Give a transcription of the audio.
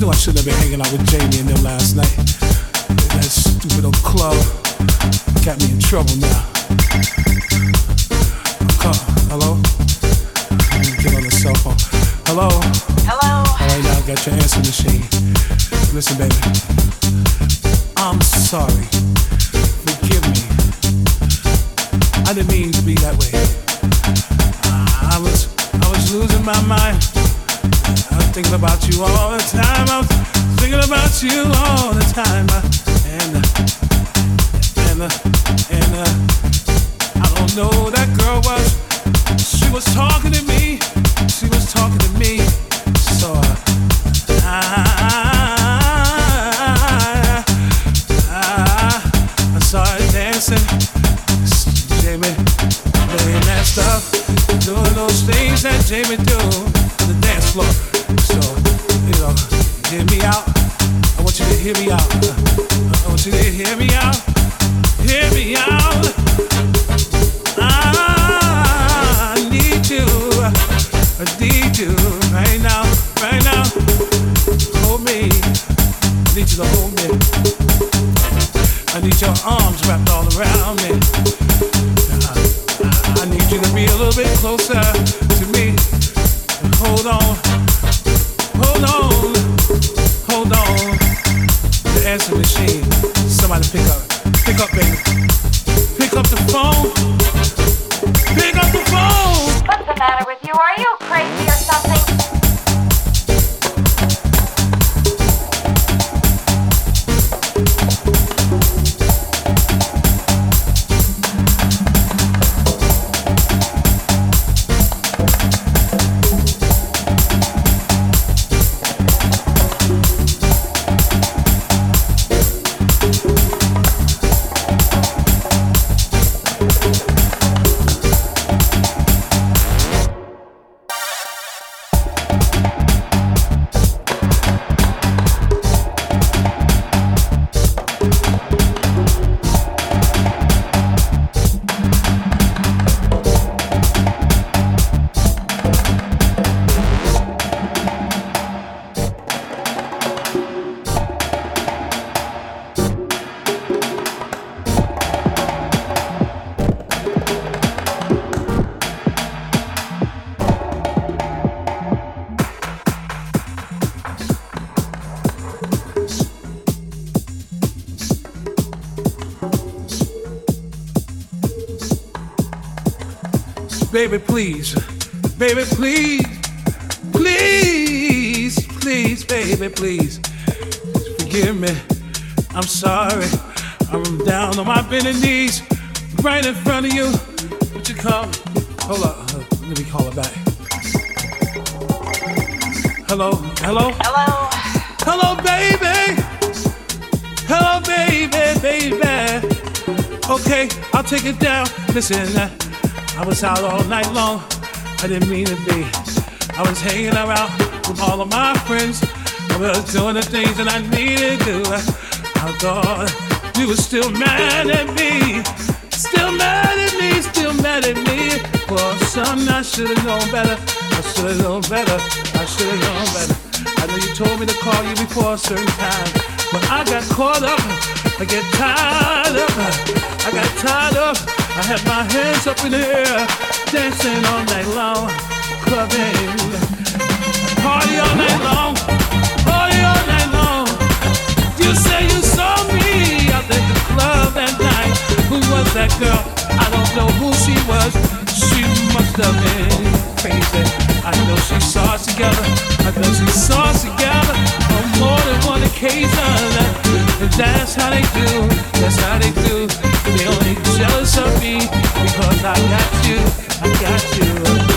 I knew I shouldn't have been hanging out with Jamie and them last night. That stupid old club got me in trouble now. Call, hello? Get on the cell phone. Hello? Hello? All right, now I got your answer machine. Listen, baby. I'm sorry. Forgive me. I didn't mean to be that way. I was, I was losing my mind. Thinking about you all the time. I'm thinking about you all the time. And, and, and, uh, I don't know that girl was. She was talking to me. She was talking to me. So uh, I, I, I saw her dancing. Jamie doing that stuff, doing those things that Jamie do hear me Somebody pick up, pick up, baby. Baby, please. Please, please, baby, please. Forgive me. I'm sorry. I'm down on my bending knees right in front of you. Would you come? Hold up. Let me call her back. Hello? Hello? Hello? Hello, baby. Hello, baby, baby. Okay, I'll take it down. Listen, I was out all night long. I didn't mean to be. I was hanging around with all of my friends. I was doing the things that I needed to. I thought you were still mad at me. Still mad at me, still mad at me. For something I should have known better. I should have known better. I should have known better. I know you told me to call you before a certain time, but I got caught up. I get tired of. I got tired of. I had my hands up in the air, dancing all night long, clubbing, party all night long, party all night long. You say you saw me out at the club that night. Who was that girl? I don't know who she was. She must have been crazy. I know she saw us together. I know she saw us together more than one occasion. That's how they do. That's how they do. They only jealous of me because I got you. I got you.